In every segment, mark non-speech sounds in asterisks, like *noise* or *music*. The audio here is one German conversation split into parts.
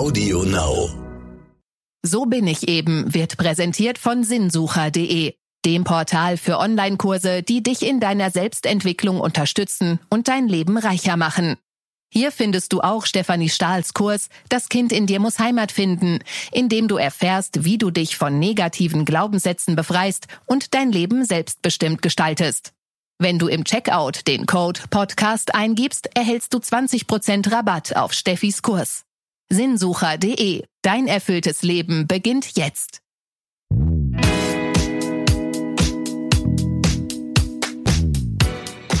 Audio Now. So bin ich eben wird präsentiert von sinnsucher.de, dem Portal für Online-Kurse, die dich in deiner Selbstentwicklung unterstützen und dein Leben reicher machen. Hier findest du auch Stefanie Stahls Kurs Das Kind in dir muss Heimat finden, in dem du erfährst, wie du dich von negativen Glaubenssätzen befreist und dein Leben selbstbestimmt gestaltest. Wenn du im Checkout den Code Podcast eingibst, erhältst du 20% Rabatt auf Steffis Kurs. Sinnsucher.de. Dein erfülltes Leben beginnt jetzt.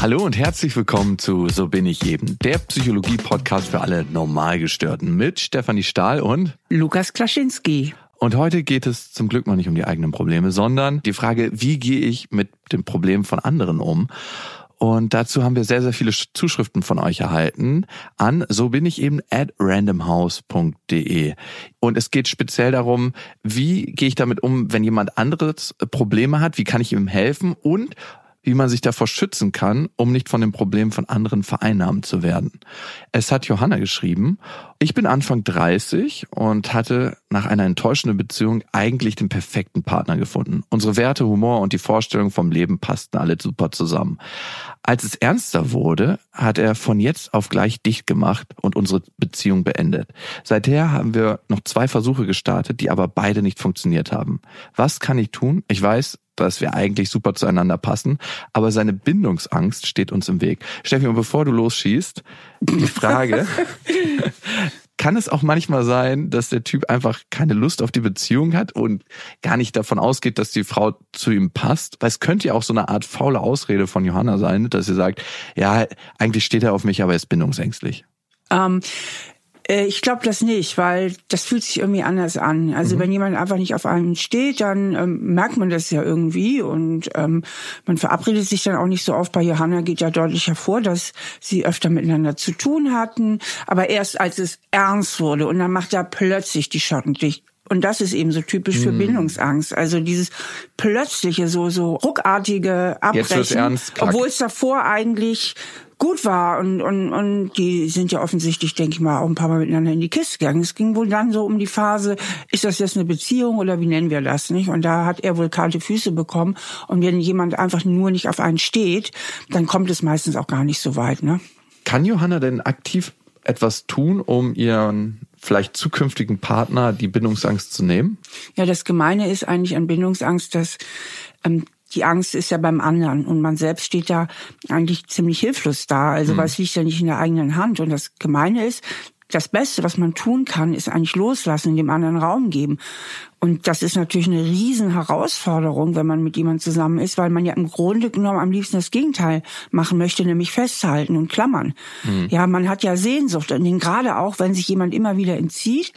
Hallo und herzlich willkommen zu So bin ich eben, der Psychologie-Podcast für alle Normalgestörten mit Stefanie Stahl und Lukas Klaschinski. Und heute geht es zum Glück mal nicht um die eigenen Probleme, sondern die Frage, wie gehe ich mit dem Problem von anderen um? Und dazu haben wir sehr, sehr viele Zuschriften von euch erhalten an so bin ich eben at randomhouse.de. Und es geht speziell darum, wie gehe ich damit um, wenn jemand anderes Probleme hat, wie kann ich ihm helfen und wie man sich davor schützen kann, um nicht von dem Problem von anderen vereinnahmt zu werden. Es hat Johanna geschrieben, ich bin Anfang 30 und hatte nach einer enttäuschenden Beziehung eigentlich den perfekten Partner gefunden. Unsere Werte, Humor und die Vorstellung vom Leben passten alle super zusammen. Als es ernster wurde, hat er von jetzt auf gleich dicht gemacht und unsere Beziehung beendet. Seither haben wir noch zwei Versuche gestartet, die aber beide nicht funktioniert haben. Was kann ich tun? Ich weiß, dass wir eigentlich super zueinander passen, aber seine Bindungsangst steht uns im Weg. Steffi, und bevor du losschießt, die Frage, *laughs* kann es auch manchmal sein, dass der Typ einfach keine Lust auf die Beziehung hat und gar nicht davon ausgeht, dass die Frau zu ihm passt? Weil es könnte ja auch so eine Art faule Ausrede von Johanna sein, dass sie sagt, ja, eigentlich steht er auf mich, aber er ist bindungsängstlich. Ähm, äh, ich glaube das nicht, weil das fühlt sich irgendwie anders an. Also mhm. wenn jemand einfach nicht auf einen steht, dann ähm, merkt man das ja irgendwie und ähm, man verabredet sich dann auch nicht so oft. Bei Johanna geht ja deutlich hervor, dass sie öfter miteinander zu tun hatten, aber erst als es ernst wurde und dann macht er plötzlich die Schotten dicht. Und das ist eben so typisch für mhm. Bindungsangst. Also dieses plötzliche, so, so ruckartige Abbrechen. Ernst, obwohl es davor eigentlich gut war und, und, und die sind ja offensichtlich, denke ich mal, auch ein paar Mal miteinander in die Kiste gegangen. Es ging wohl dann so um die Phase, ist das jetzt eine Beziehung oder wie nennen wir das, nicht? Und da hat er wohl kalte Füße bekommen. Und wenn jemand einfach nur nicht auf einen steht, dann kommt es meistens auch gar nicht so weit, ne? Kann Johanna denn aktiv etwas tun, um ihren vielleicht zukünftigen Partner die Bindungsangst zu nehmen? Ja, das Gemeine ist eigentlich an Bindungsangst, dass ähm, die Angst ist ja beim anderen und man selbst steht da eigentlich ziemlich hilflos da. Also mhm. weil es liegt ja nicht in der eigenen Hand. Und das Gemeine ist, das Beste, was man tun kann, ist eigentlich loslassen, dem anderen Raum geben. Und das ist natürlich eine riesen Herausforderung, wenn man mit jemandem zusammen ist, weil man ja im Grunde genommen am liebsten das Gegenteil machen möchte, nämlich festhalten und klammern. Mhm. Ja, man hat ja Sehnsucht und gerade auch, wenn sich jemand immer wieder entzieht,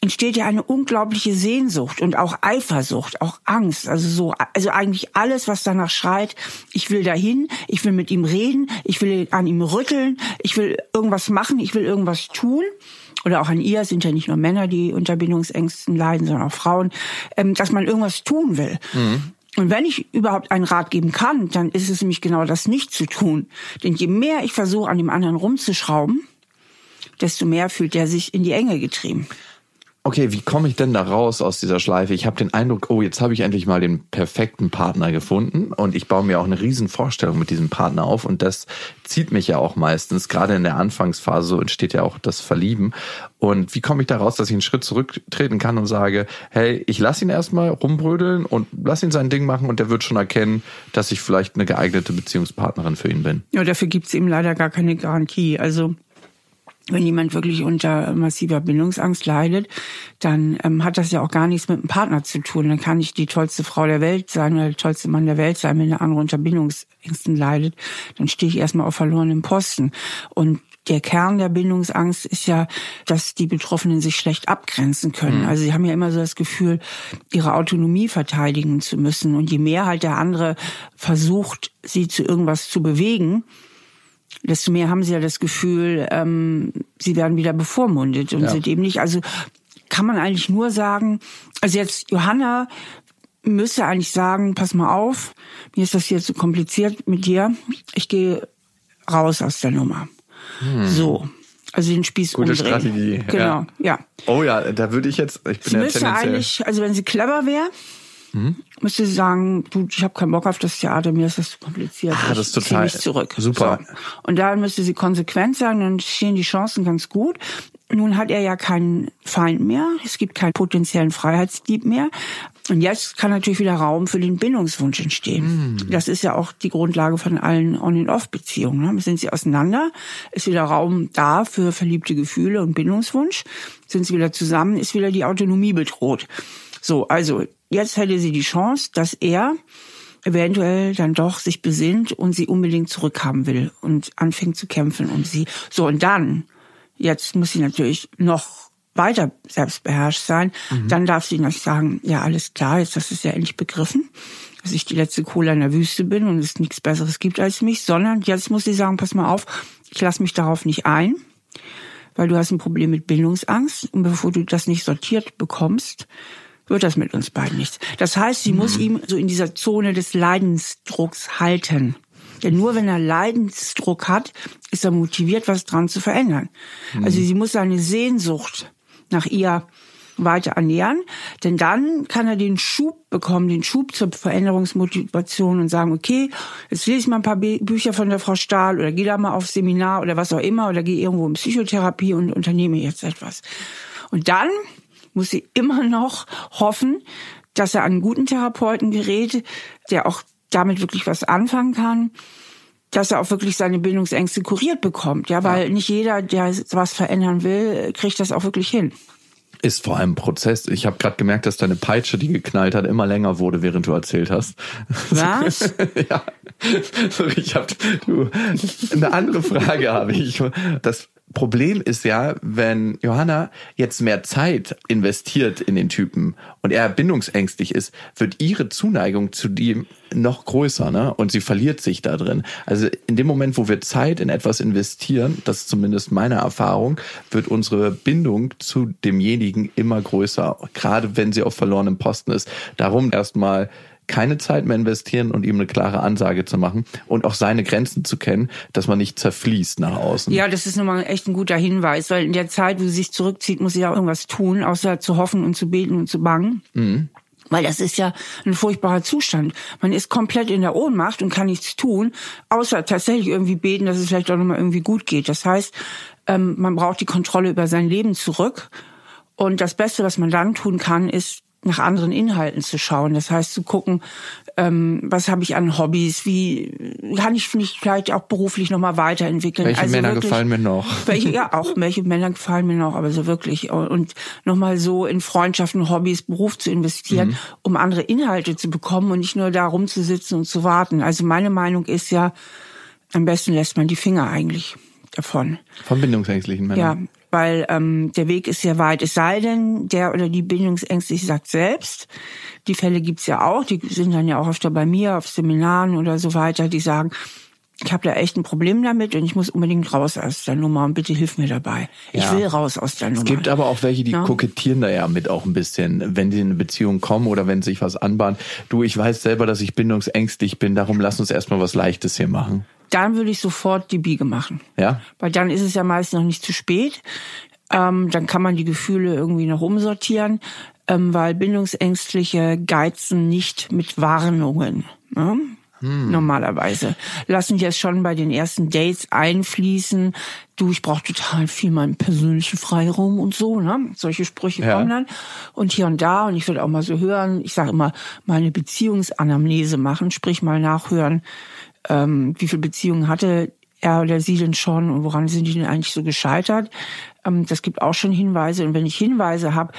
entsteht ja eine unglaubliche Sehnsucht und auch Eifersucht, auch Angst. Also so, also eigentlich alles, was danach schreit, ich will dahin, ich will mit ihm reden, ich will an ihm rütteln, ich will irgendwas machen, ich will irgendwas tun. Oder auch an ihr sind ja nicht nur Männer, die unter Bindungsängsten leiden, sondern auch Frauen, ähm, dass man irgendwas tun will. Mhm. Und wenn ich überhaupt einen Rat geben kann, dann ist es nämlich genau das nicht zu tun. Denn je mehr ich versuche, an dem anderen rumzuschrauben, desto mehr fühlt er sich in die Enge getrieben okay, wie komme ich denn da raus aus dieser Schleife? Ich habe den Eindruck, oh, jetzt habe ich endlich mal den perfekten Partner gefunden und ich baue mir auch eine riesen Vorstellung mit diesem Partner auf und das zieht mich ja auch meistens, gerade in der Anfangsphase, so entsteht ja auch das Verlieben. Und wie komme ich da raus, dass ich einen Schritt zurücktreten kann und sage, hey, ich lasse ihn erstmal rumbrödeln und lass ihn sein Ding machen und der wird schon erkennen, dass ich vielleicht eine geeignete Beziehungspartnerin für ihn bin. Ja, dafür gibt es ihm leider gar keine Garantie. Also wenn jemand wirklich unter massiver Bindungsangst leidet, dann ähm, hat das ja auch gar nichts mit dem Partner zu tun. Dann kann ich die tollste Frau der Welt sein oder der tollste Mann der Welt sein, wenn der andere unter Bindungsängsten leidet. Dann stehe ich erstmal auf verlorenem Posten. Und der Kern der Bindungsangst ist ja, dass die Betroffenen sich schlecht abgrenzen können. Mhm. Also sie haben ja immer so das Gefühl, ihre Autonomie verteidigen zu müssen. Und je mehr halt der andere versucht, sie zu irgendwas zu bewegen, desto mehr haben sie ja das Gefühl, ähm, sie werden wieder bevormundet und ja. sind eben nicht. Also kann man eigentlich nur sagen, also jetzt Johanna müsste eigentlich sagen, pass mal auf, mir ist das hier zu kompliziert mit dir, ich gehe raus aus der Nummer. Hm. So. Also den Spieß Gute umdrehen. Strategie. Genau, ja. ja. Oh ja, da würde ich jetzt, ich bin Sie ja müsste eigentlich, also wenn sie clever wäre, Mhm. Müsste sie sagen, du, ich habe keinen Bock auf das Theater, mir ist das zu kompliziert. Ah, das ist total- mich zurück. super. So. Und da müsste sie konsequent sein, dann stehen die Chancen ganz gut. Nun hat er ja keinen Feind mehr, es gibt keinen potenziellen Freiheitsdieb mehr. Und jetzt kann natürlich wieder Raum für den Bindungswunsch entstehen. Mhm. Das ist ja auch die Grundlage von allen On-and-Off-Beziehungen. Ne? Sind sie auseinander, ist wieder Raum da für verliebte Gefühle und Bindungswunsch. Sind sie wieder zusammen, ist wieder die Autonomie bedroht. So, also jetzt hätte sie die Chance, dass er eventuell dann doch sich besinnt und sie unbedingt zurückhaben will und anfängt zu kämpfen um sie. So, und dann, jetzt muss sie natürlich noch weiter selbstbeherrscht sein. Dann darf sie nicht sagen, ja, alles klar, jetzt hast du es ja endlich begriffen, dass ich die letzte Cola in der Wüste bin und es nichts Besseres gibt als mich, sondern jetzt muss sie sagen, pass mal auf, ich lasse mich darauf nicht ein, weil du hast ein Problem mit Bindungsangst und bevor du das nicht sortiert bekommst, wird das mit uns beiden nichts. Das heißt, sie muss ihm so in dieser Zone des Leidensdrucks halten. Denn nur wenn er Leidensdruck hat, ist er motiviert, was dran zu verändern. Also sie muss seine Sehnsucht nach ihr weiter ernähren, denn dann kann er den Schub bekommen, den Schub zur Veränderungsmotivation und sagen, okay, jetzt lese ich mal ein paar Bü- Bücher von der Frau Stahl oder gehe da mal auf Seminar oder was auch immer oder gehe irgendwo in Psychotherapie und unternehme jetzt etwas. Und dann muss sie immer noch hoffen, dass er an einen guten Therapeuten gerät, der auch damit wirklich was anfangen kann, dass er auch wirklich seine Bindungsängste kuriert bekommt. Ja, weil nicht jeder, der was verändern will, kriegt das auch wirklich hin. ist vor allem ein Prozess. Ich habe gerade gemerkt, dass deine Peitsche, die geknallt hat, immer länger wurde, während du erzählt hast. Was? *laughs* ja. Sorry, ich hab, du, eine andere Frage habe ich. Das Problem ist ja, wenn Johanna jetzt mehr Zeit investiert in den Typen und er bindungsängstlich ist, wird ihre Zuneigung zu ihm noch größer, ne? Und sie verliert sich da drin. Also in dem Moment, wo wir Zeit in etwas investieren, das ist zumindest meine Erfahrung, wird unsere Bindung zu demjenigen immer größer, gerade wenn sie auf verlorenem Posten ist. Darum erstmal keine Zeit mehr investieren und ihm eine klare Ansage zu machen und auch seine Grenzen zu kennen, dass man nicht zerfließt nach außen. Ja, das ist nochmal echt ein guter Hinweis, weil in der Zeit, wo sie sich zurückzieht, muss sie ja irgendwas tun, außer zu hoffen und zu beten und zu bangen. Weil das ist ja ein furchtbarer Zustand. Man ist komplett in der Ohnmacht und kann nichts tun, außer tatsächlich irgendwie beten, dass es vielleicht auch nochmal irgendwie gut geht. Das heißt, ähm, man braucht die Kontrolle über sein Leben zurück. Und das Beste, was man dann tun kann, ist nach anderen Inhalten zu schauen. Das heißt zu gucken, ähm, was habe ich an Hobbys, wie kann ich mich vielleicht auch beruflich nochmal weiterentwickeln. Welche Männer gefallen mir noch? *laughs* Welche, ja, auch welche Männer gefallen mir noch, aber so wirklich. Und nochmal so in Freundschaften, Hobbys, Beruf zu investieren, Mhm. um andere Inhalte zu bekommen und nicht nur da rumzusitzen und zu warten. Also meine Meinung ist ja, am besten lässt man die Finger eigentlich davon. Von bindungsängstlichen Ja, Männern. Weil ähm, der Weg ist sehr weit. Es sei denn, der oder die Bindungsängstliche sagt selbst, die Fälle gibt's ja auch, die sind dann ja auch öfter bei mir auf Seminaren oder so weiter, die sagen, ich habe da echt ein Problem damit und ich muss unbedingt raus aus der Nummer und bitte hilf mir dabei. Ich Ja. will raus aus der Nummer. Es gibt aber auch welche, die Ja. kokettieren da ja mit auch ein bisschen, wenn die in eine Beziehung kommen oder wenn sich was anbahnt. Du, ich weiß selber, dass ich bindungsängstlich bin, darum lass uns erstmal was Leichtes hier machen. dann würde ich sofort die Biege machen. Ja? Weil dann ist es ja meist noch nicht zu spät. Ähm, dann kann man die Gefühle irgendwie noch umsortieren, ähm, weil Bindungsängstliche geizen nicht mit Warnungen. Ne? Normalerweise lassen die es schon bei den ersten Dates einfließen. Du, ich brauche total viel meinen persönlichen Freiraum und so. Ne? Solche Sprüche Ja. kommen dann und hier und da. Und ich würde auch mal so hören. Ich sage immer mal eine Beziehungsanamnese machen, sprich mal nachhören, ähm, wie viele Beziehungen hatte er oder sie denn schon und woran sind die denn eigentlich so gescheitert. Ähm, das gibt auch schon Hinweise. Und wenn ich Hinweise habe,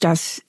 dass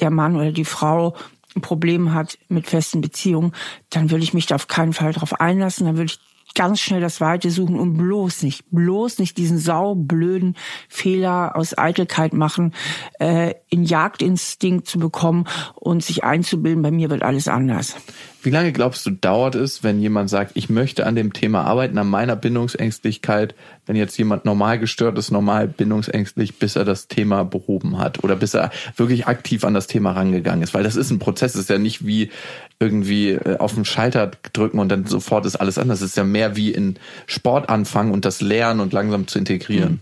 der Mann oder die Frau ein Problem hat mit festen Beziehungen, dann würde ich mich da auf keinen Fall drauf einlassen. Dann würde ich ganz schnell das Weite suchen und bloß nicht, bloß nicht diesen saublöden Fehler aus Eitelkeit machen, äh, in Jagdinstinkt zu bekommen und sich einzubilden, bei mir wird alles anders. Wie lange glaubst du, dauert es, wenn jemand sagt, ich möchte an dem Thema arbeiten, an meiner Bindungsängstlichkeit, wenn jetzt jemand normal gestört ist, normal bindungsängstlich, bis er das Thema behoben hat oder bis er wirklich aktiv an das Thema rangegangen ist? Weil das ist ein Prozess, das ist ja nicht wie irgendwie äh, auf den Schalter drücken und dann sofort ist alles anders. Es ist ja mehr wie in Sport anfangen und das lernen und langsam zu integrieren.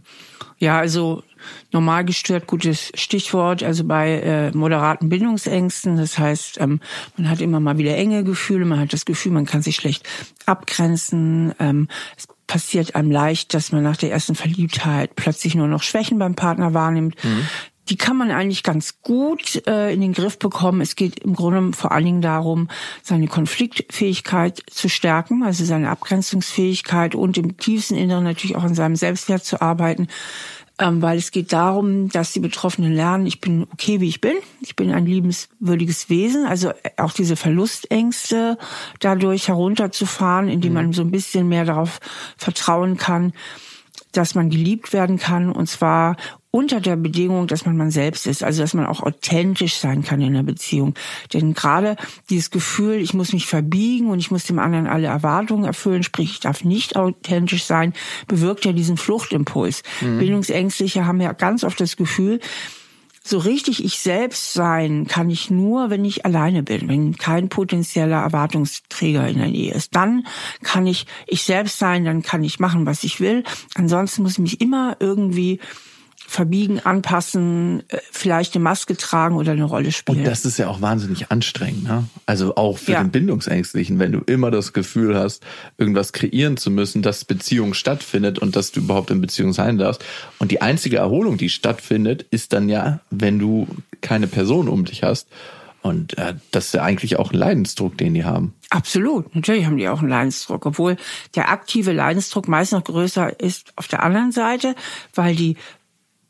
Ja, also normal gestört, gutes Stichwort, also bei äh, moderaten Bindungsängsten. Das heißt, ähm, man hat immer mal wieder enge Gefühle, man hat das Gefühl, man kann sich schlecht abgrenzen. Ähm, es passiert einem leicht, dass man nach der ersten Verliebtheit plötzlich nur noch Schwächen beim Partner wahrnimmt. Mhm. Die kann man eigentlich ganz gut äh, in den Griff bekommen. Es geht im Grunde vor allen Dingen darum, seine Konfliktfähigkeit zu stärken, also seine Abgrenzungsfähigkeit und im tiefsten Inneren natürlich auch an seinem Selbstwert zu arbeiten ähm, weil es geht darum, dass die Betroffenen lernen, ich bin okay, wie ich bin, ich bin ein liebenswürdiges Wesen, also äh, auch diese Verlustängste dadurch herunterzufahren, indem mhm. man so ein bisschen mehr darauf vertrauen kann, dass man geliebt werden kann und zwar unter der Bedingung, dass man man selbst ist, also dass man auch authentisch sein kann in der Beziehung. Denn gerade dieses Gefühl, ich muss mich verbiegen und ich muss dem anderen alle Erwartungen erfüllen, sprich ich darf nicht authentisch sein, bewirkt ja diesen Fluchtimpuls. Mhm. Bildungsängstliche haben ja ganz oft das Gefühl, so richtig ich selbst sein kann ich nur, wenn ich alleine bin, wenn kein potenzieller Erwartungsträger in der Nähe ist. Dann kann ich ich selbst sein, dann kann ich machen, was ich will. Ansonsten muss ich mich immer irgendwie verbiegen, anpassen, äh, vielleicht eine Maske tragen oder eine Rolle spielen. Und das ist ja auch wahnsinnig anstrengend, ne? Also auch für ja. den Bindungsängstlichen, wenn du immer das Gefühl hast, irgendwas kreieren zu müssen, dass Beziehung stattfindet und dass du überhaupt in Beziehung sein darfst. Und die einzige Erholung, die stattfindet, ist dann ja, wenn du keine Person um dich hast. Und äh, das ist ja eigentlich auch ein Leidensdruck, den die haben. Absolut, natürlich haben die auch einen Leidensdruck, obwohl der aktive Leidensdruck meist noch größer ist auf der anderen Seite, weil die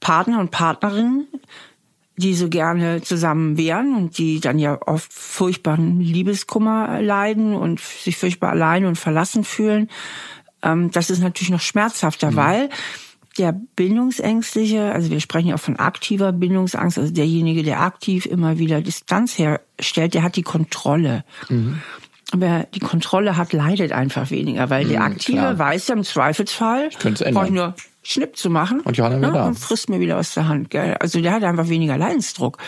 Partner und Partnerinnen, die so gerne zusammen wären und die dann ja oft furchtbaren Liebeskummer leiden und sich furchtbar allein und verlassen fühlen. Ähm, das ist natürlich noch schmerzhafter, mhm. weil der Bindungsängstliche, also wir sprechen ja auch von aktiver Bindungsangst, also derjenige, der aktiv immer wieder Distanz herstellt, der hat die Kontrolle. Mhm. Wer die Kontrolle hat, leidet einfach weniger, weil der mhm, Aktive klar. weiß ja im Zweifelsfall, ich brauche ich nur Schnipp zu machen. Und Johanna ne, da. Und frisst mir wieder aus der Hand. Gell? Also der hat einfach weniger Leidensdruck.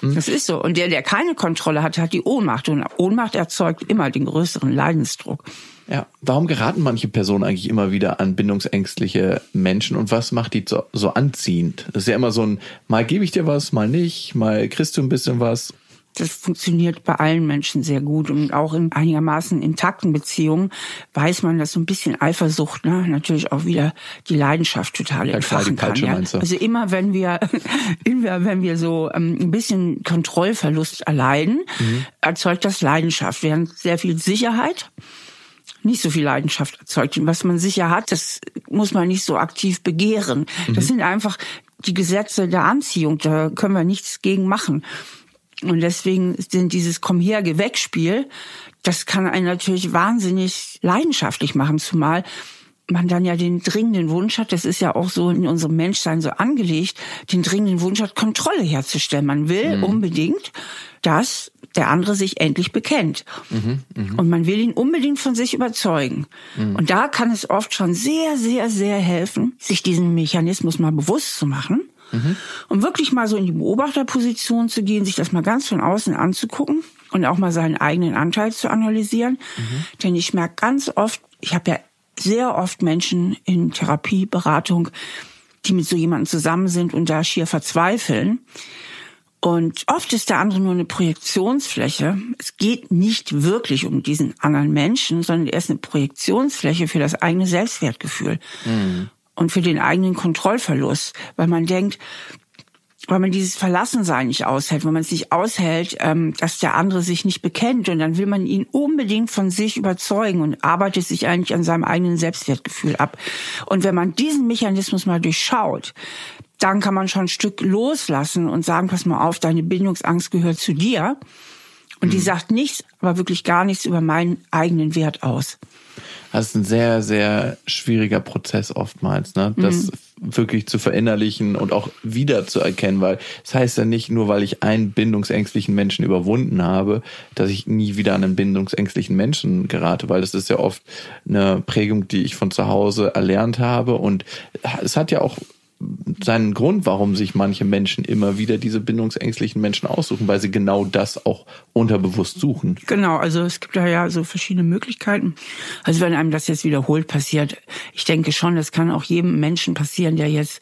Mhm. Das ist so. Und der, der keine Kontrolle hat, hat die Ohnmacht. Und Ohnmacht erzeugt immer den größeren Leidensdruck. Ja, warum geraten manche Personen eigentlich immer wieder an bindungsängstliche Menschen und was macht die so, so anziehend? Das ist ja immer so ein, mal gebe ich dir was, mal nicht, mal kriegst du ein bisschen was das funktioniert bei allen Menschen sehr gut und auch in einigermaßen intakten Beziehungen weiß man, dass so ein bisschen Eifersucht ne, natürlich auch wieder die Leidenschaft total entfachen kann. Ja. Also immer wenn wir, *laughs* immer wenn wir so ähm, ein bisschen Kontrollverlust erleiden, mhm. erzeugt das Leidenschaft. Während sehr viel Sicherheit nicht so viel Leidenschaft erzeugt. Und was man sicher hat, das muss man nicht so aktiv begehren. Mhm. Das sind einfach die Gesetze der Anziehung. Da können wir nichts gegen machen. Und deswegen sind dieses Komm her, geh weg Spiel, das kann einen natürlich wahnsinnig leidenschaftlich machen, zumal man dann ja den dringenden Wunsch hat, das ist ja auch so in unserem Menschsein so angelegt, den dringenden Wunsch hat, Kontrolle herzustellen. Man will mhm. unbedingt, dass der andere sich endlich bekennt. Mhm, mh. Und man will ihn unbedingt von sich überzeugen. Mhm. Und da kann es oft schon sehr, sehr, sehr helfen, sich diesen Mechanismus mal bewusst zu machen Mhm. Und wirklich mal so in die Beobachterposition zu gehen, sich das mal ganz von außen anzugucken und auch mal seinen eigenen Anteil zu analysieren. Mhm. Denn ich merke ganz oft, ich habe ja sehr oft Menschen in Therapie, Beratung, die mit so jemandem zusammen sind und da schier verzweifeln. Und oft ist der andere nur eine Projektionsfläche. Es geht nicht wirklich um diesen anderen Menschen, sondern er ist eine Projektionsfläche für das eigene Selbstwertgefühl. Mhm und für den eigenen Kontrollverlust, weil man denkt, weil man dieses Verlassensein nicht aushält, weil man es nicht aushält, ähm, dass der andere sich nicht bekennt und dann will man ihn unbedingt von sich überzeugen und arbeitet sich eigentlich an seinem eigenen Selbstwertgefühl ab. Und wenn man diesen Mechanismus mal durchschaut, dann kann man schon ein Stück loslassen und sagen, pass mal auf, deine Bindungsangst gehört zu dir Und die sagt nichts, aber wirklich gar nichts über meinen eigenen Wert aus. Das ist ein sehr, sehr schwieriger Prozess oftmals, ne? Das mhm. wirklich zu verinnerlichen und auch wieder zu erkennen, weil es das heißt ja nicht nur, weil ich einen bindungsängstlichen Menschen überwunden habe, dass ich nie wieder an einen bindungsängstlichen Menschen gerate, weil das ist ja oft eine Prägung, die ich von zu Hause erlernt habe und es hat ja auch seinen Grund, warum sich manche Menschen immer wieder diese bindungsängstlichen Menschen aussuchen, weil sie genau das auch unterbewusst suchen. Genau, also es gibt da ja so verschiedene Möglichkeiten. Also wenn einem das jetzt wiederholt passiert, ich denke schon, das kann auch jedem Menschen passieren, der jetzt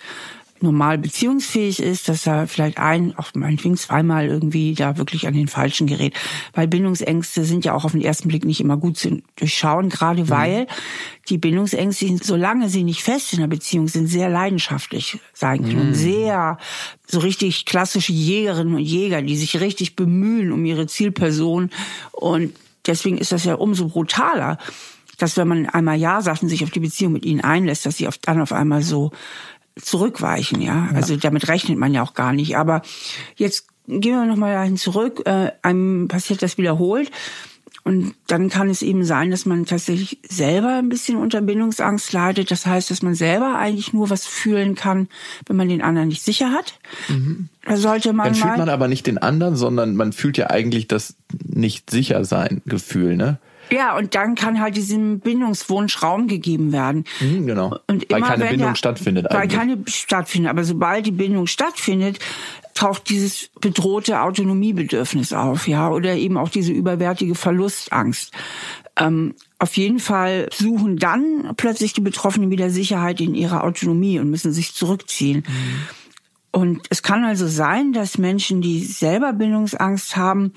normal beziehungsfähig ist, dass er vielleicht ein, auch meinetwegen zweimal irgendwie da wirklich an den Falschen gerät. Weil Bindungsängste sind ja auch auf den ersten Blick nicht immer gut zu durchschauen, gerade mhm. weil die Bindungsängste, solange sie nicht fest in der Beziehung sind, sehr leidenschaftlich sein können. Mhm. Sehr so richtig klassische Jägerinnen und Jäger, die sich richtig bemühen um ihre Zielperson. Und deswegen ist das ja umso brutaler, dass wenn man einmal Ja sagt und sich auf die Beziehung mit ihnen einlässt, dass sie dann auf einmal so zurückweichen, ja. Also ja. damit rechnet man ja auch gar nicht. Aber jetzt gehen wir nochmal dahin zurück. Äh, einem passiert das wiederholt. Und dann kann es eben sein, dass man tatsächlich selber ein bisschen unter Bindungsangst leidet. Das heißt, dass man selber eigentlich nur was fühlen kann, wenn man den anderen nicht sicher hat. Mhm. Da sollte man dann fühlt man aber nicht den anderen, sondern man fühlt ja eigentlich das nicht sicher sein Gefühl, ne? Ja, und dann kann halt diesem Bindungswunsch Raum gegeben werden. Mhm, genau. Und weil keine Bindung der, stattfindet weil eigentlich. Keine stattfindet. Aber sobald die Bindung stattfindet, taucht dieses bedrohte Autonomiebedürfnis auf, ja, oder eben auch diese überwärtige Verlustangst. Ähm, auf jeden Fall suchen dann plötzlich die Betroffenen wieder Sicherheit in ihrer Autonomie und müssen sich zurückziehen. Mhm. Und es kann also sein, dass Menschen, die selber Bindungsangst haben,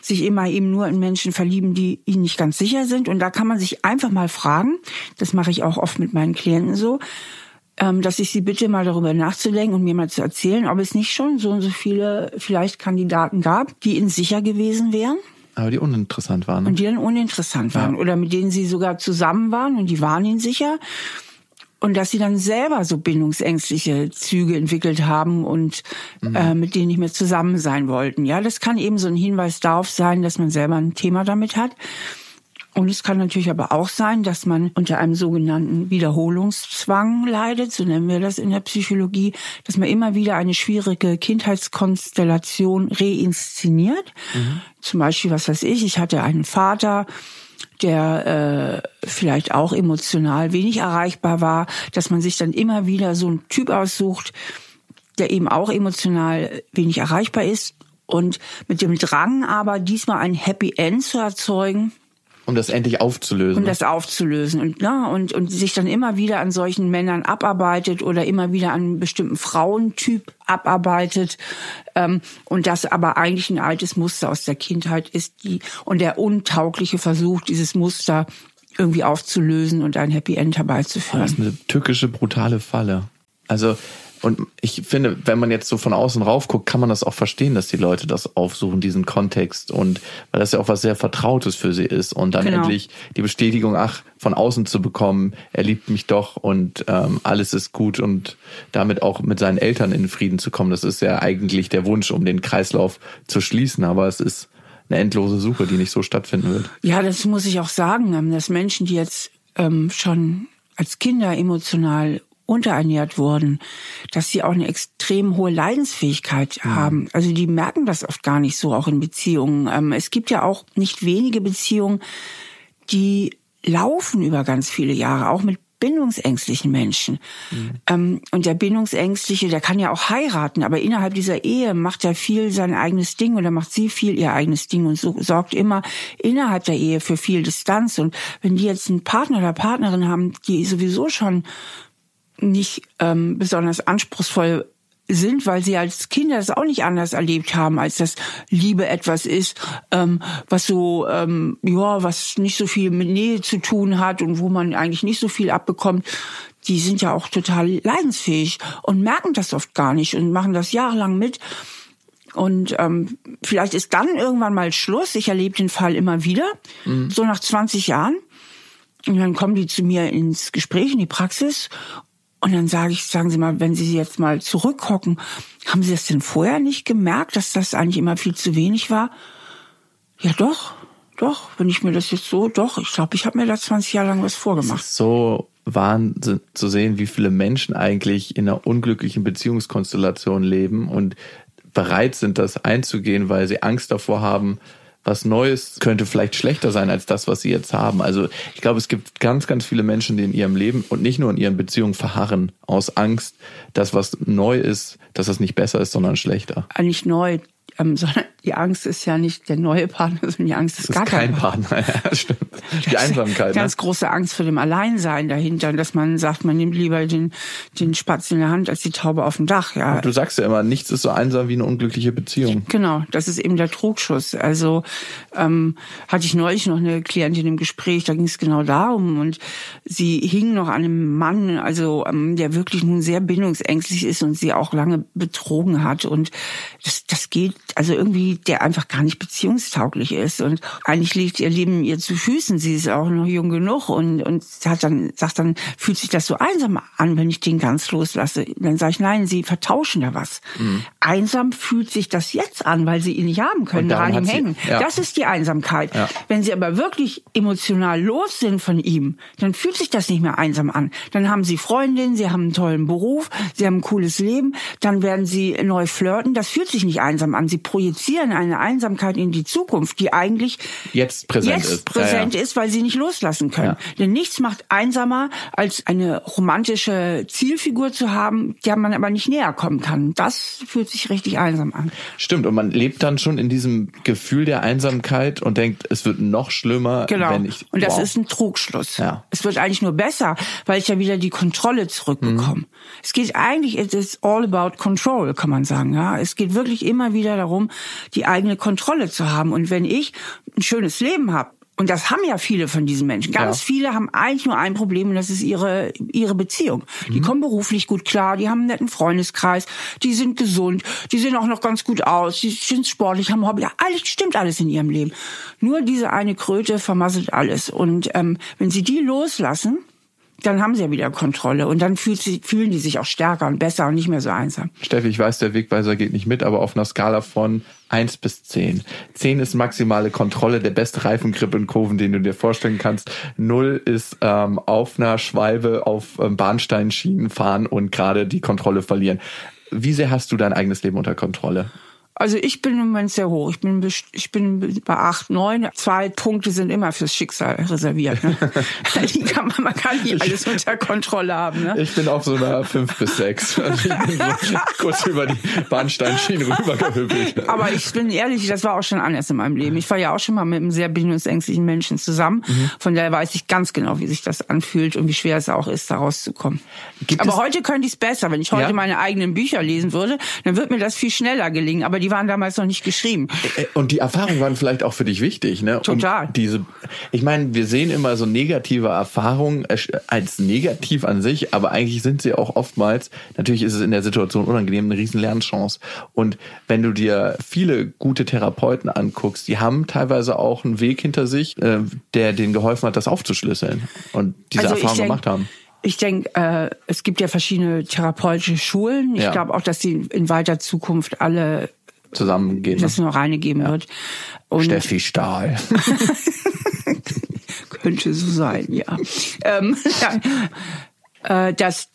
sich immer eben nur in Menschen verlieben, die ihnen nicht ganz sicher sind. Und da kann man sich einfach mal fragen, das mache ich auch oft mit meinen Klienten so, ähm, dass ich sie bitte mal darüber nachzudenken und mir mal zu erzählen, ob es nicht schon so und so viele vielleicht Kandidaten gab, die ihnen sicher gewesen wären. Aber die uninteressant waren. Ne? Und die dann uninteressant waren. Ja. Oder mit denen sie sogar zusammen waren und die waren ihnen sicher und dass sie dann selber so bindungsängstliche Züge entwickelt haben und mhm. äh, mit denen nicht mehr zusammen sein wollten. Ja, das kann eben so ein Hinweis darauf sein, dass man selber ein Thema damit hat. Und es kann natürlich aber auch sein, dass man unter einem sogenannten Wiederholungszwang leidet, so nennen wir das in der Psychologie, dass man immer wieder eine schwierige Kindheitskonstellation reinszeniert. Mhm. Zum Beispiel, was weiß ich, ich hatte einen Vater, der äh, vielleicht auch emotional wenig erreichbar war, dass man sich dann immer wieder so einen Typ aussucht, der eben auch emotional wenig erreichbar ist. Und mit dem Drang aber diesmal ein Happy End zu erzeugen, um das endlich aufzulösen. Um das aufzulösen und, ne, und, und sich dann immer wieder an solchen Männern abarbeitet oder immer wieder an einem bestimmten Frauentyp abarbeitet. Ähm, und das aber eigentlich ein altes Muster aus der Kindheit ist, die, und der untaugliche Versuch, dieses Muster irgendwie aufzulösen und ein Happy End herbeizuführen. Das ist eine tückische, brutale Falle. Also und ich finde, wenn man jetzt so von außen rauf guckt, kann man das auch verstehen, dass die Leute das aufsuchen, diesen Kontext. Und weil das ja auch was sehr Vertrautes für sie ist. Und dann genau. endlich die Bestätigung, ach, von außen zu bekommen, er liebt mich doch und ähm, alles ist gut und damit auch mit seinen Eltern in Frieden zu kommen. Das ist ja eigentlich der Wunsch, um den Kreislauf zu schließen. Aber es ist eine endlose Suche, die nicht so stattfinden wird. Ja, das muss ich auch sagen, dass Menschen, die jetzt ähm, schon als Kinder emotional unterernährt wurden, dass sie auch eine extrem hohe Leidensfähigkeit mhm. haben. Also die merken das oft gar nicht so, auch in Beziehungen. Ähm, es gibt ja auch nicht wenige Beziehungen, die laufen über ganz viele Jahre, auch mit bindungsängstlichen Menschen. Mhm. und der Bindungsängstliche, der kann ja auch heiraten, aber innerhalb dieser Ehe macht er viel sein eigenes Ding oder macht sie viel ihr eigenes Ding und so, sorgt immer innerhalb der Ehe für viel Distanz. Und wenn die jetzt einen Partner oder Partnerin haben, die sowieso schon nicht ähm, besonders anspruchsvoll sind, weil sie als Kinder das auch nicht anders erlebt haben, als dass Liebe etwas ist, ähm, was so, ähm, ja, was nicht so viel mit Nähe zu tun hat und wo man eigentlich nicht so viel abbekommt. Die sind ja auch total leidensfähig und merken das oft gar nicht und machen das jahrelang mit. Und ähm, vielleicht ist dann irgendwann mal Schluss. Ich erlebe den Fall immer wieder, mhm. so nach 20 Jahren. Und dann kommen die zu mir ins Gespräch, in die Praxis und dann sage ich, sagen Sie mal, wenn Sie jetzt mal zurückgucken, haben Sie das denn vorher nicht gemerkt, dass das eigentlich immer viel zu wenig war? Ja, doch. Doch, wenn ich mir das jetzt so, doch, ich glaube, ich habe mir da 20 Jahre lang was vorgemacht. so Wahnsinn zu sehen, wie viele Menschen eigentlich in einer unglücklichen Beziehungskonstellation leben und bereit sind, das einzugehen, weil sie Angst davor haben, was Neues könnte vielleicht schlechter sein als das, was sie jetzt haben. Also ich glaube, es gibt ganz, ganz viele Menschen, die in ihrem Leben und nicht nur in ihren Beziehungen verharren aus Angst, dass was neu ist, dass das nicht besser ist, sondern schlechter. Nicht neu, ähm, sondern die Angst ist ja nicht der neue Partner, sondern die Angst ist, Das gar ist kein kein Partner. Partner. *laughs* Ja, stimmt. Die Einsamkeit. Ganz Ne? große Angst vor dem Alleinsein dahinter, dass man sagt, man nimmt lieber den, den Spatz in der Hand als die Taube auf dem Dach. Ja, Du sagst ja immer, nichts ist so einsam wie eine unglückliche Beziehung. Genau, das ist eben der Trugschuss. Also ähm, hatte ich neulich noch eine Klientin im Gespräch, da ging es genau darum und sie hing noch an einem Mann, also ähm, der wirklich nun sehr bindungsängstlich ist und sie auch lange betrogen hat und das, das geht, also irgendwie der einfach gar nicht beziehungstauglich ist und eigentlich liegt ihr Leben ihr zu Füßen. Sie ist auch noch jung genug und und hat dann sagt dann fühlt sich das so einsam an, wenn ich den ganz loslasse. Dann sage ich nein, sie vertauschen da was. Einsam fühlt sich das jetzt an, weil sie ihn nicht haben können, daran ihm hängen. ja. Das ist die Einsamkeit. Ja. Wenn sie aber wirklich emotional los sind von ihm, dann fühlt sich das nicht mehr einsam an. Dann haben sie Freundinnen, sie haben einen tollen Beruf, sie haben ein cooles Leben, dann werden sie neu flirten. Das fühlt sich nicht einsam an. Sie projizieren eine Einsamkeit in die Zukunft, die eigentlich Jetzt präsent jetzt ist. präsent ja, ja. ist, weil sie nicht loslassen können. Ja. Denn nichts macht einsamer, als eine romantische Zielfigur zu haben, der man aber nicht näher kommen kann. Das fühlt sich richtig einsam an. Stimmt, und man lebt dann schon in diesem Gefühl der Einsamkeit und denkt, es wird noch schlimmer, Genau. wenn ich. und das wow. ist ein Trugschluss. Ja. Es wird eigentlich nur besser, weil ich ja wieder die Kontrolle zurückbekomme. Mhm. Es geht eigentlich, it is all about control, kann man sagen. Ja, es geht wirklich immer wieder darum, die eigene Kontrolle zu haben. Und wenn ich ein schönes Leben habe, und das haben ja viele von diesen Menschen. Ganz Ja. viele haben eigentlich nur ein Problem und das ist ihre, ihre Beziehung. Mhm. Die kommen beruflich gut klar, die haben einen netten Freundeskreis, die sind gesund, die sehen auch noch ganz gut aus, die sind sportlich, haben Hobby. Alles stimmt alles in ihrem Leben. Nur diese eine Kröte vermasselt alles. Und ähm, wenn sie die loslassen, dann haben sie ja wieder Kontrolle und dann sie, fühlen die sich auch stärker und besser und nicht mehr so einsam. Steffi, ich weiß, der Wegweiser geht nicht mit, aber auf einer Skala von 1 bis 10. 10 ist maximale Kontrolle, der beste Reifengrip in Kurven, den du dir vorstellen kannst. 0 ist ähm, auf einer Schwalbe auf ähm, Bahnsteinschienen fahren und gerade die Kontrolle verlieren. Wie sehr hast du dein eigenes Leben unter Kontrolle? Also ich bin im Moment sehr hoch. Ich bin, ich bin bei acht, neun. Zwei Punkte sind immer fürs Schicksal reserviert. Ne? *laughs* Die kann man, man kann nicht alles unter Kontrolle haben. Ne? Ich bin auf so einer 5 bis 6. *laughs* Also ich bin so kurz über die Bahnsteinschienen rübergehüppelt. Aber ich bin ehrlich, das war auch schon anders in meinem Leben. Ich war ja auch schon mal mit einem sehr bindungsängstlichen Menschen zusammen. Mhm. Von daher weiß ich ganz genau, wie sich das anfühlt und wie schwer es auch ist, da rauszukommen. Gibt Aber heute könnte ich es besser. Wenn ich heute Ja? meine eigenen Bücher lesen würde, dann würde mir das viel schneller gelingen. Aber die waren damals noch nicht geschrieben. Äh, Und die Erfahrungen waren vielleicht auch für dich wichtig, ne? Um Total. diese, ich meine, wir sehen immer so negative Erfahrungen äh, als negativ an sich, aber eigentlich sind sie auch oftmals, natürlich ist es in der Situation unangenehm, eine riesen Lernchance. Und wenn du dir viele gute Therapeuten anguckst, die haben teilweise auch einen Weg hinter sich, äh, der denen geholfen hat, das aufzuschlüsseln und diese Also Erfahrung denk- gemacht haben. Ich denke, äh, es gibt ja verschiedene therapeutische Schulen. Ich Ja. glaube auch, dass die in weiter Zukunft alle, Zusammengehen. dass es noch eine geben wird. Und Steffi Stahl. *laughs* könnte so sein, ja. ähm, *laughs* ja, äh, das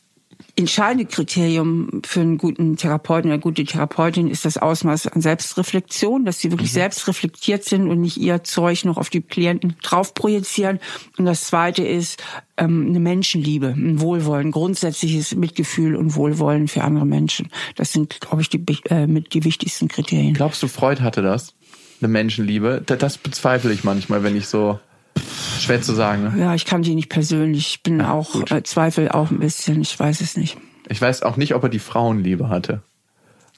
entscheidende Kriterium für einen guten Therapeuten oder gute Therapeutin ist das Ausmaß an Selbstreflexion, dass sie wirklich selbst reflektiert sind und nicht ihr Zeug noch auf die Klienten drauf projizieren. Und das zweite ist ähm, eine Menschenliebe, ein Wohlwollen, grundsätzliches Mitgefühl und Wohlwollen für andere Menschen. Das sind, glaube ich, die, äh, mit die wichtigsten Kriterien. Glaubst du, Freud hatte das? Eine Menschenliebe? Da- Das bezweifle ich manchmal, wenn ich so schwer zu sagen. Ne? Ja, ich kannte ihn nicht persönlich. Ich bin auch, gut. äh, zweifel auch ein bisschen. Ich weiß es nicht. Ich weiß auch nicht, ob er die Frauenliebe hatte.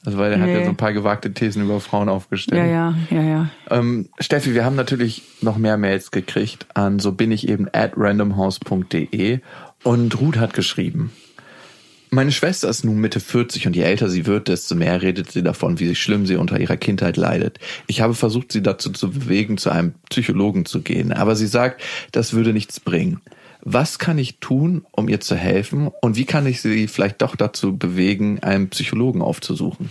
Also weil er hat ja Nee. so ein paar gewagte Thesen über Frauen aufgestellt. Ja, ja, ja, ja. Ähm, Steffi, wir haben natürlich noch mehr Mails gekriegt an so bin ich eben at randomhouse.de und Ruth hat geschrieben. Meine Schwester ist nun Mitte 40 und je älter sie wird, desto mehr redet sie davon, wie schlimm sie unter ihrer Kindheit leidet. Ich habe versucht, sie dazu zu bewegen, zu einem Psychologen zu gehen, aber sie sagt, das würde nichts bringen. Was kann ich tun, um ihr zu helfen und wie kann ich sie vielleicht doch dazu bewegen, einen Psychologen aufzusuchen?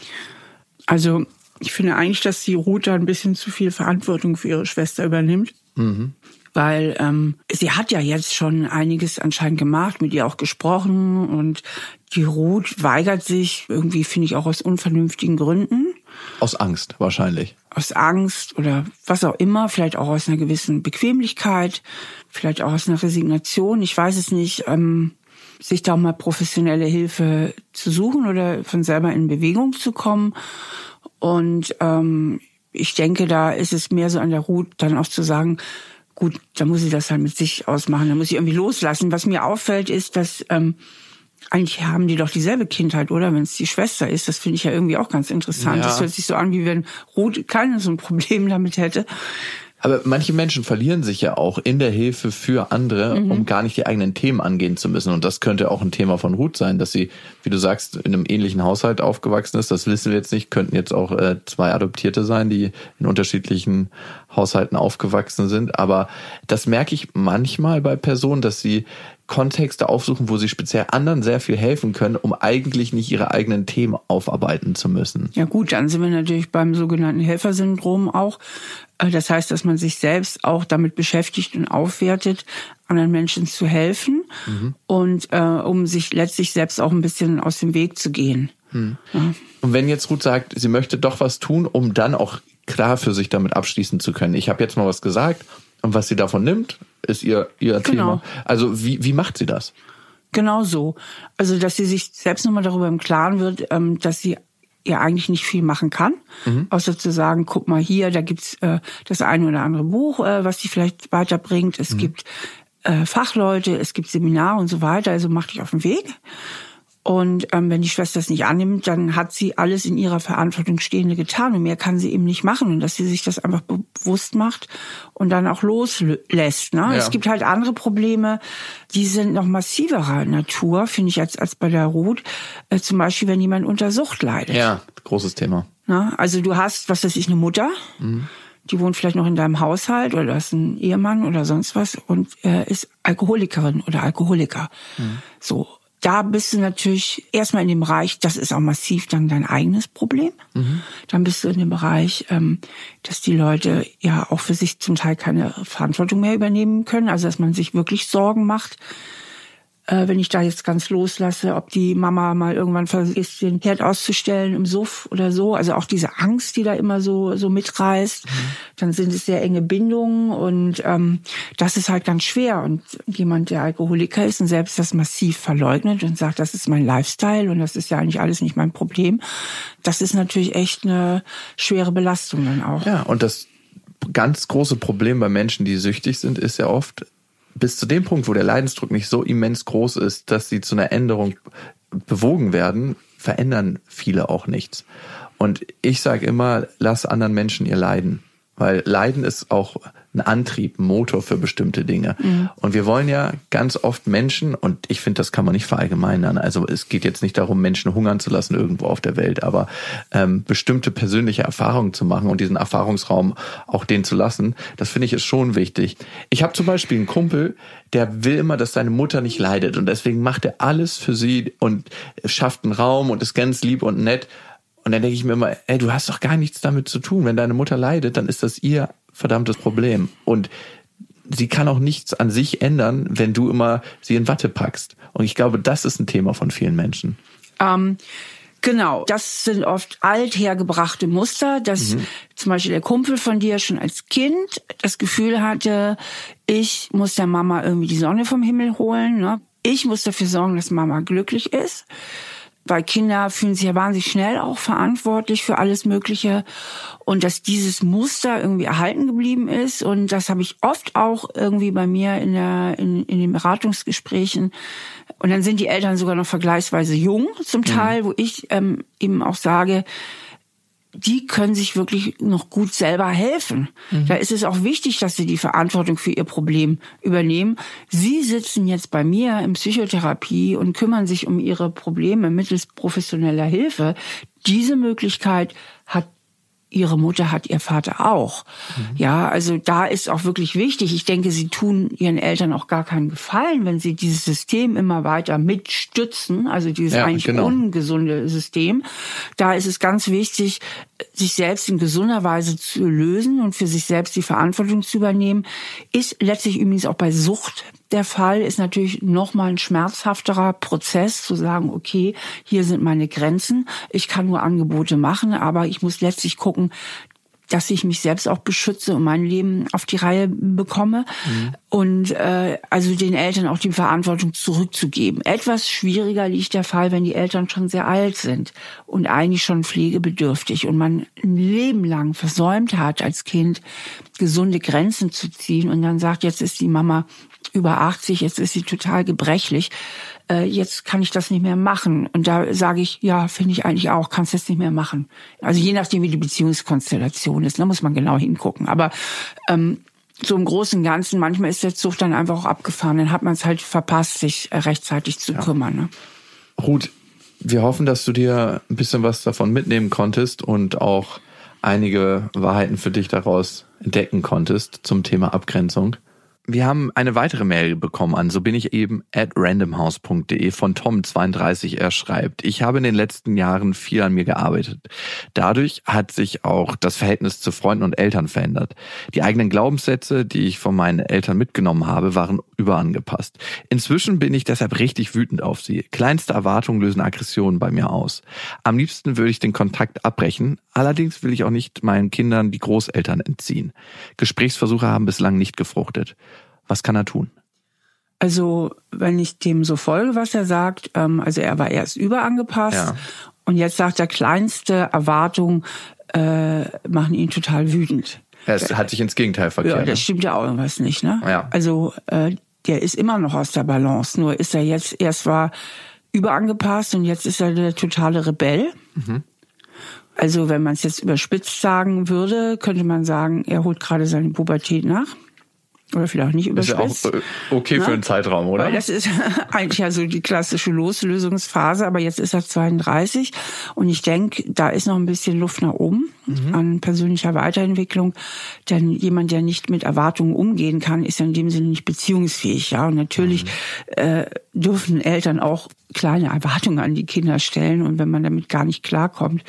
Also Ich finde eigentlich, dass die Ruth da ein bisschen zu viel Verantwortung für ihre Schwester übernimmt. Mhm. Weil ähm, sie hat ja jetzt schon einiges anscheinend gemacht, mit ihr auch gesprochen und die Ruth weigert sich irgendwie, finde ich, auch aus unvernünftigen Gründen. Aus Angst wahrscheinlich. Aus Angst oder was auch immer, vielleicht auch aus einer gewissen Bequemlichkeit, vielleicht auch aus einer Resignation, ich weiß es nicht, ähm, sich da auch mal professionelle Hilfe zu suchen oder von selber in Bewegung zu kommen. Und ähm, ich denke, da ist es mehr so an der Ruth, dann auch zu sagen, gut, da muss sie das halt mit sich ausmachen, da muss sie irgendwie loslassen. Was mir auffällt, ist, dass ähm, eigentlich haben die doch dieselbe Kindheit, oder? Wenn es die Schwester ist, das finde ich ja irgendwie auch ganz interessant. Ja. Das hört sich so an, wie wenn Ruth keine so ein Problem damit hätte. Aber manche Menschen verlieren sich ja auch in der Hilfe für andere, mhm. um gar nicht die eigenen Themen angehen zu müssen. Und das könnte auch ein Thema von Ruth sein, dass sie, wie du sagst, in einem ähnlichen Haushalt aufgewachsen ist. Das wissen wir jetzt nicht. Könnten jetzt auch äh, zwei Adoptierte sein, die in unterschiedlichen Haushalten aufgewachsen sind. Aber das merke ich manchmal bei Personen, dass sie Kontexte aufsuchen, wo sie speziell anderen sehr viel helfen können, um eigentlich nicht ihre eigenen Themen aufarbeiten zu müssen. Ja gut, dann sind wir natürlich beim sogenannten Helfersyndrom auch. Äh, das heißt, dass man sich selbst auch damit beschäftigt und aufwertet, anderen Menschen zu helfen mhm. und äh, um sich letztlich selbst auch ein bisschen aus dem Weg zu gehen. Mhm. Ja. Und wenn jetzt Ruth sagt, sie möchte doch was tun, um dann auch klar für sich damit abschließen zu können. Ich habe jetzt mal was gesagt und was sie davon nimmt, ist ihr, ihr genau. Thema. Also wie, wie macht sie das? Genau so. Also, dass sie sich selbst nochmal darüber im Klaren wird, ähm, dass sie ja eigentlich nicht viel machen kann, mhm. außer zu sagen, guck mal hier, da gibt's äh, das eine oder andere Buch, äh, was sie vielleicht weiterbringt. Es mhm. gibt äh, Fachleute, es gibt Seminare und so weiter, also mach dich auf den Weg. Und ähm, wenn die Schwester es nicht annimmt, dann hat sie alles in ihrer Verantwortung Stehende getan und mehr kann sie eben nicht machen und dass sie sich das einfach bewusst macht und dann auch loslässt. Ne? Ja. Es gibt halt andere Probleme, die sind noch massiverer Natur, finde ich, als, als bei der Ruth. Äh, zum Beispiel, wenn jemand unter Sucht leidet. Ja, großes Thema. Ne? Also du hast, was weiß ich, eine Mutter. Mhm die wohnt vielleicht noch in deinem Haushalt oder du hast einen Ehemann oder sonst was und er ist Alkoholikerin oder Alkoholiker. Mhm. So da bist du natürlich erstmal in dem Bereich, das ist auch massiv dann dein eigenes Problem. Mhm. Dann bist du in dem Bereich, ähm, dass die Leute ja auch für sich zum Teil keine Verantwortung mehr übernehmen können, also dass man sich wirklich Sorgen macht äh, wenn ich da jetzt ganz loslasse, ob die Mama mal irgendwann vergisst, den Herd auszustellen im Suff oder so. Also auch diese Angst, die da immer so, so mitreißt. Mhm. Dann sind es sehr enge Bindungen und ähm, das ist halt ganz schwer. Und jemand, der Alkoholiker ist und selbst das massiv verleugnet und sagt, das ist mein Lifestyle und das ist ja eigentlich alles nicht mein Problem, das ist natürlich echt eine schwere Belastung dann auch. Ja, und das ganz große Problem bei Menschen, die süchtig sind, ist ja oft, bis zu dem Punkt, wo der Leidensdruck nicht so immens groß ist, dass sie zu einer Änderung bewogen werden, verändern viele auch nichts. Und ich sage immer, lass anderen Menschen ihr Leiden. Weil Leiden ist auch ein Antrieb, ein Motor für bestimmte Dinge. Mhm. Und wir wollen ja ganz oft Menschen, und ich finde, das kann man nicht verallgemeinern. Also es geht jetzt nicht darum, Menschen hungern zu lassen irgendwo auf der Welt, aber ähm, bestimmte persönliche Erfahrungen zu machen und diesen Erfahrungsraum auch den zu lassen, das finde ich ist schon wichtig. Ich habe zum Beispiel einen Kumpel, der will immer, dass seine Mutter nicht leidet und deswegen macht er alles für sie und schafft einen Raum und ist ganz lieb und nett. Und dann denke ich mir immer, ey, du hast doch gar nichts damit zu tun. Wenn deine Mutter leidet, dann ist das ihr verdammtes Problem. Und sie kann auch nichts an sich ändern, wenn du immer sie in Watte packst. Und ich glaube, das ist ein Thema von vielen Menschen. Ähm, genau, das sind oft althergebrachte Muster, dass mhm. zum Beispiel der Kumpel von dir schon als Kind das Gefühl hatte, ich muss der Mama irgendwie die Sonne vom Himmel holen. Ne? Ich muss dafür sorgen, dass Mama glücklich ist weil Kinder fühlen sich ja wahnsinnig schnell auch verantwortlich für alles Mögliche und dass dieses Muster irgendwie erhalten geblieben ist und das habe ich oft auch irgendwie bei mir in der in, in den Beratungsgesprächen und dann sind die Eltern sogar noch vergleichsweise jung zum mhm. Teil, mhm. wo ich ähm, eben auch sage, die können sich wirklich noch gut selber helfen. Mhm. Da ist es auch wichtig, dass sie die Verantwortung für ihr Problem übernehmen. Sie sitzen jetzt bei mir in Psychotherapie und kümmern sich um ihre Probleme mittels professioneller Hilfe. Diese Möglichkeit hat ihre Mutter hat ihr Vater auch. Mhm. Ja, also da ist auch wirklich wichtig. Ich denke, sie tun ihren Eltern auch gar keinen Gefallen, wenn sie dieses System immer weiter mitstützen, also dieses ja, eigentlich genau. ungesunde System. Da ist es ganz wichtig, sich selbst in gesunder Weise zu lösen und für sich selbst die Verantwortung zu übernehmen, ist letztlich übrigens auch bei Sucht der Fall, ist natürlich nochmal ein schmerzhafterer Prozess zu sagen, okay, hier sind meine Grenzen, ich kann nur Angebote machen, aber ich muss letztlich gucken, dass ich mich selbst auch beschütze und mein Leben auf die Reihe bekomme mhm. und äh, also den Eltern auch die Verantwortung zurückzugeben. Etwas schwieriger liegt der Fall, wenn die Eltern schon sehr alt sind und eigentlich schon pflegebedürftig und man ein Leben lang versäumt hat als Kind gesunde Grenzen zu ziehen und dann sagt, jetzt ist die Mama über 80, jetzt ist sie total gebrechlich äh, jetzt kann ich das nicht mehr machen. Und da sage ich, ja, finde ich eigentlich auch, kannst jetzt nicht mehr machen. Also je nachdem, wie die Beziehungskonstellation ist, da muss man genau hingucken. Aber ähm, so im Großen und Ganzen, manchmal ist der Zug dann einfach auch abgefahren. Dann hat man es halt verpasst, sich rechtzeitig zu ja. kümmern. Ne? Ruth, wir hoffen, dass du dir ein bisschen was davon mitnehmen konntest und auch einige Wahrheiten für dich daraus entdecken konntest zum Thema Abgrenzung. Wir haben eine weitere Mail bekommen an, so bin ich eben at randomhouse.de von Tom32. Er schreibt, ich habe in den letzten Jahren viel an mir gearbeitet. Dadurch hat sich auch das Verhältnis zu Freunden und Eltern verändert. Die eigenen Glaubenssätze, die ich von meinen Eltern mitgenommen habe, waren überangepasst. Inzwischen bin ich deshalb richtig wütend auf sie. Kleinste Erwartungen lösen Aggressionen bei mir aus. Am liebsten würde ich den Kontakt abbrechen, allerdings will ich auch nicht meinen Kindern die Großeltern entziehen. Gesprächsversuche haben bislang nicht gefruchtet. Was kann er tun? Also, wenn ich dem so folge, was er sagt, ähm, also er war erst überangepasst ja. und jetzt sagt er, kleinste Erwartungen äh, machen ihn total wütend. Es hat sich ins Gegenteil verkehrt. Ja, das ne? stimmt ja auch irgendwas nicht, ne? Ja. Also, äh, der ist immer noch aus der Balance, nur ist er jetzt, erst war überangepasst und jetzt ist er der totale Rebell. Mhm. Also, wenn man es jetzt überspitzt sagen würde, könnte man sagen, er holt gerade seine Pubertät nach. Oder vielleicht nicht überspitzt. Ist ja auch okay für einen Zeitraum, oder? Weil das ist *laughs* eigentlich ja so die klassische Loslösungsphase, aber jetzt ist er 32 und ich denke, da ist noch ein bisschen Luft nach oben mhm. an persönlicher Weiterentwicklung. Denn jemand, der nicht mit Erwartungen umgehen kann, ist ja in dem Sinne nicht beziehungsfähig. Ja, und natürlich mhm. äh, dürfen Eltern auch kleine Erwartungen an die Kinder stellen und wenn man damit gar nicht klarkommt,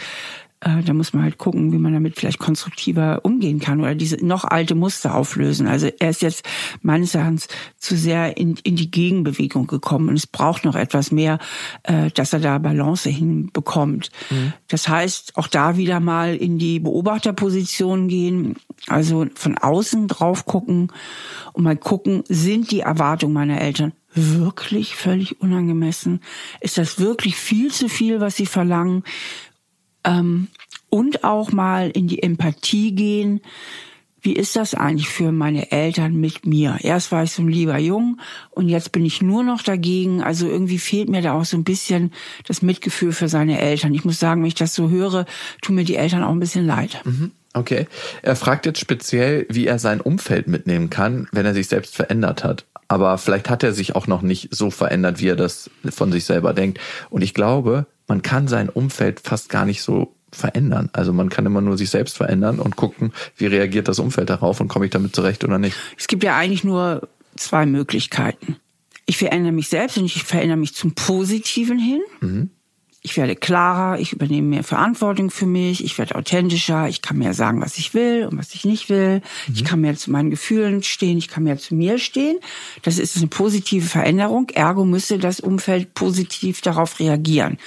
äh, da muss man halt gucken, wie man damit vielleicht konstruktiver umgehen kann oder diese noch alte Muster auflösen. Also er ist jetzt meines Erachtens zu sehr in, in die Gegenbewegung gekommen und es braucht noch etwas mehr, äh, dass er da Balance hinbekommt. Mhm. Das heißt, auch da wieder mal in die Beobachterposition gehen, also von außen drauf gucken und mal gucken, sind die Erwartungen meiner Eltern wirklich völlig unangemessen? Ist das wirklich viel zu viel, was sie verlangen? Ähm, und auch mal in die Empathie gehen. Wie ist das eigentlich für meine Eltern mit mir? Erst war ich so ein lieber Jung und jetzt bin ich nur noch dagegen. Also irgendwie fehlt mir da auch so ein bisschen das Mitgefühl für seine Eltern. Ich muss sagen, wenn ich das so höre, tun mir die Eltern auch ein bisschen leid. Mhm. Okay. Er fragt jetzt speziell, wie er sein Umfeld mitnehmen kann, wenn er sich selbst verändert hat. Aber vielleicht hat er sich auch noch nicht so verändert, wie er das von sich selber denkt. Und ich glaube, man kann sein Umfeld fast gar nicht so verändern. Also man kann immer nur sich selbst verändern und gucken, wie reagiert das Umfeld darauf und komme ich damit zurecht oder nicht. Es gibt ja eigentlich nur zwei Möglichkeiten. Ich verändere mich selbst und ich verändere mich zum Positiven hin. Mhm. Ich werde klarer, ich übernehme mehr Verantwortung für mich, ich werde authentischer, ich kann mehr sagen, was ich will und was ich nicht will. Mhm. Ich kann mehr zu meinen Gefühlen stehen, ich kann mehr zu mir stehen. Das ist eine positive Veränderung. Ergo müsste das Umfeld positiv darauf reagieren.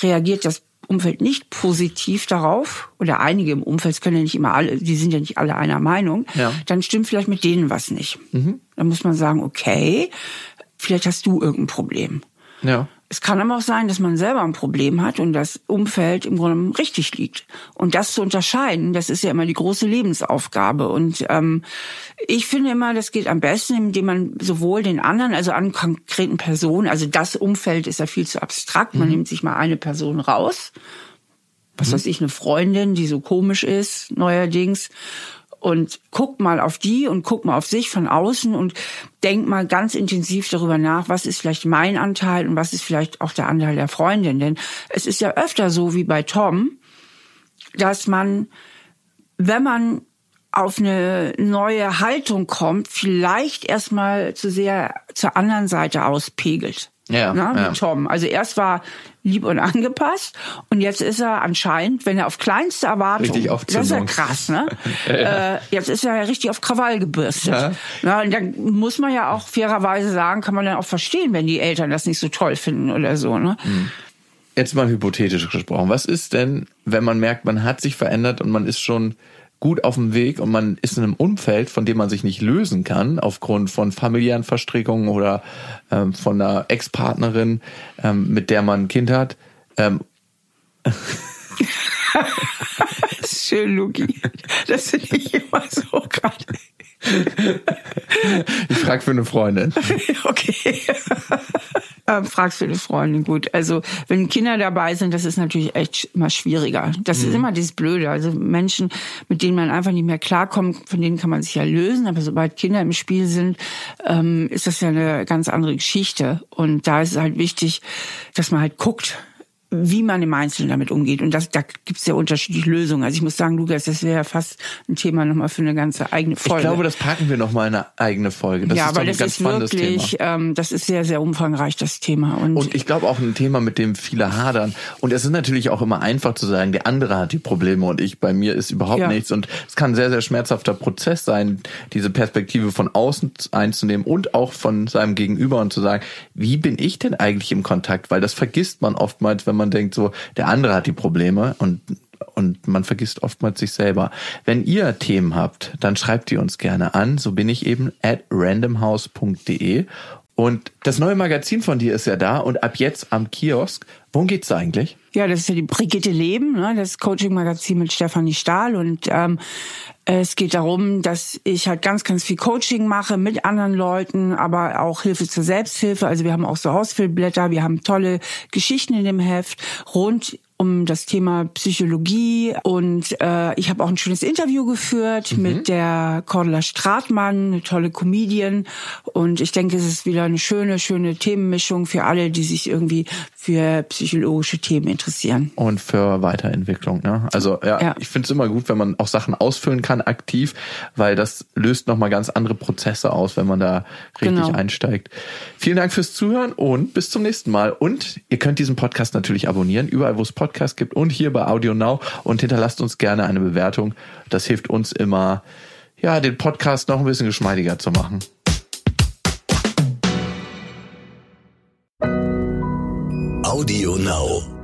Reagiert das Umfeld nicht positiv darauf, oder einige im Umfeld, können ja nicht immer alle, die sind ja nicht alle einer Meinung, ja. dann stimmt vielleicht mit denen was nicht. Mhm. Dann muss man sagen, okay, vielleicht hast du irgendein Problem. Ja. Es kann aber auch sein, dass man selber ein Problem hat und das Umfeld im Grunde richtig liegt. Und das zu unterscheiden, das ist ja immer die große Lebensaufgabe. Und ähm, ich finde immer, das geht am besten, indem man sowohl den anderen, also an konkreten Personen, also das Umfeld ist ja viel zu abstrakt. Man mhm. nimmt sich mal eine Person raus, was mhm. weiß ich, eine Freundin, die so komisch ist neuerdings und guck mal auf die und guck mal auf sich von außen und denk mal ganz intensiv darüber nach, was ist vielleicht mein Anteil und was ist vielleicht auch der Anteil der Freundin. Denn es ist ja öfter so wie bei Tom, dass man, wenn man auf eine neue Haltung kommt, vielleicht erstmal zu sehr zur anderen Seite auspegelt. Ja, ne, ja. mit Tom. Also erst war lieb und angepasst und jetzt ist er anscheinend, wenn er auf kleinste Erwartung, Richtig auf das ist ja krass, ne? *laughs* Äh, jetzt ist er ja richtig auf Krawall gebürstet. Ja. Na, und dann muss man ja auch fairerweise sagen, kann man dann auch verstehen, wenn die Eltern das nicht so toll finden oder so, ne? Mhm. Jetzt mal hypothetisch gesprochen. Was ist denn, wenn man merkt, man hat sich verändert und man ist schon gut auf dem Weg und man ist in einem Umfeld, von dem man sich nicht lösen kann, aufgrund von familiären Verstrickungen oder ähm, von einer Ex-Partnerin, ähm, mit der man ein Kind hat. Ähm, Das ist schön, Luki. Das finde ich immer so gerade. ich frage für eine Freundin. Okay. Ähm, fragst für eine Freundin, gut. Also, wenn Kinder dabei sind, das ist natürlich echt immer schwieriger. Das ist immer dieses Blöde. Also Menschen, mit denen man einfach nicht mehr klarkommt, von denen kann man sich ja lösen. Aber sobald Kinder im Spiel sind, ähm, ist das ja eine ganz andere Geschichte. Und da ist es halt wichtig, dass man halt guckt, wie man im Einzelnen damit umgeht. Und das, da gibt es ja unterschiedliche Lösungen. Also ich muss sagen, Lukas, das wäre ja fast ein Thema nochmal für eine ganze eigene Folge. Ich glaube, das packen wir noch mal in eine eigene Folge. Das ja, ist doch aber ein das ganz ist spannendes wirklich, Thema. ähm, das ist sehr, sehr umfangreich, das Thema. Und, Und ich glaube auch ein Thema, mit dem viele hadern. Und es ist natürlich auch immer einfach zu sagen, der andere hat die Probleme und ich, bei mir ist überhaupt Ja. nichts. Und es kann ein sehr, sehr schmerzhafter Prozess sein, diese Perspektive von außen einzunehmen und auch von seinem Gegenüber und zu sagen, wie bin ich denn eigentlich im Kontakt? Weil das vergisst man oftmals, wenn man denkt so, der andere hat die Probleme und und man vergisst oftmals sich selber. Wenn ihr Themen habt, dann schreibt ihr uns gerne an. So bin ich eben at randomhouse.de. Und das neue Magazin von dir ist ja da und ab jetzt am Kiosk. Worum geht's da eigentlich? Ja, das ist ja die Brigitte Leben, ne? das Coaching-Magazin mit Stefanie Stahl. Und ähm, es geht darum, dass ich halt ganz, ganz viel Coaching mache mit anderen Leuten, aber auch Hilfe zur Selbsthilfe. Also wir haben auch so Ausfüllblätter, wir haben tolle Geschichten in dem Heft rund um das Thema Psychologie und äh, ich habe auch ein schönes Interview geführt mit der Cordula Stratmann, eine tolle Comedian und ich denke, es ist wieder eine schöne, schöne Themenmischung für alle, die sich irgendwie für psychologische Themen interessieren. Und für Weiterentwicklung. Ne? Also ja, Ja. ich finde es immer gut, wenn man auch Sachen ausfüllen kann aktiv, weil das löst nochmal ganz andere Prozesse aus, wenn man da richtig Genau. einsteigt. Vielen Dank fürs Zuhören und bis zum nächsten Mal. Und ihr könnt diesen Podcast natürlich abonnieren, überall wo es Podcasts gibt und hier bei Audio Now und hinterlasst uns gerne eine Bewertung. Das hilft uns immer, ja, den Podcast noch ein bisschen geschmeidiger zu machen. Audio Now.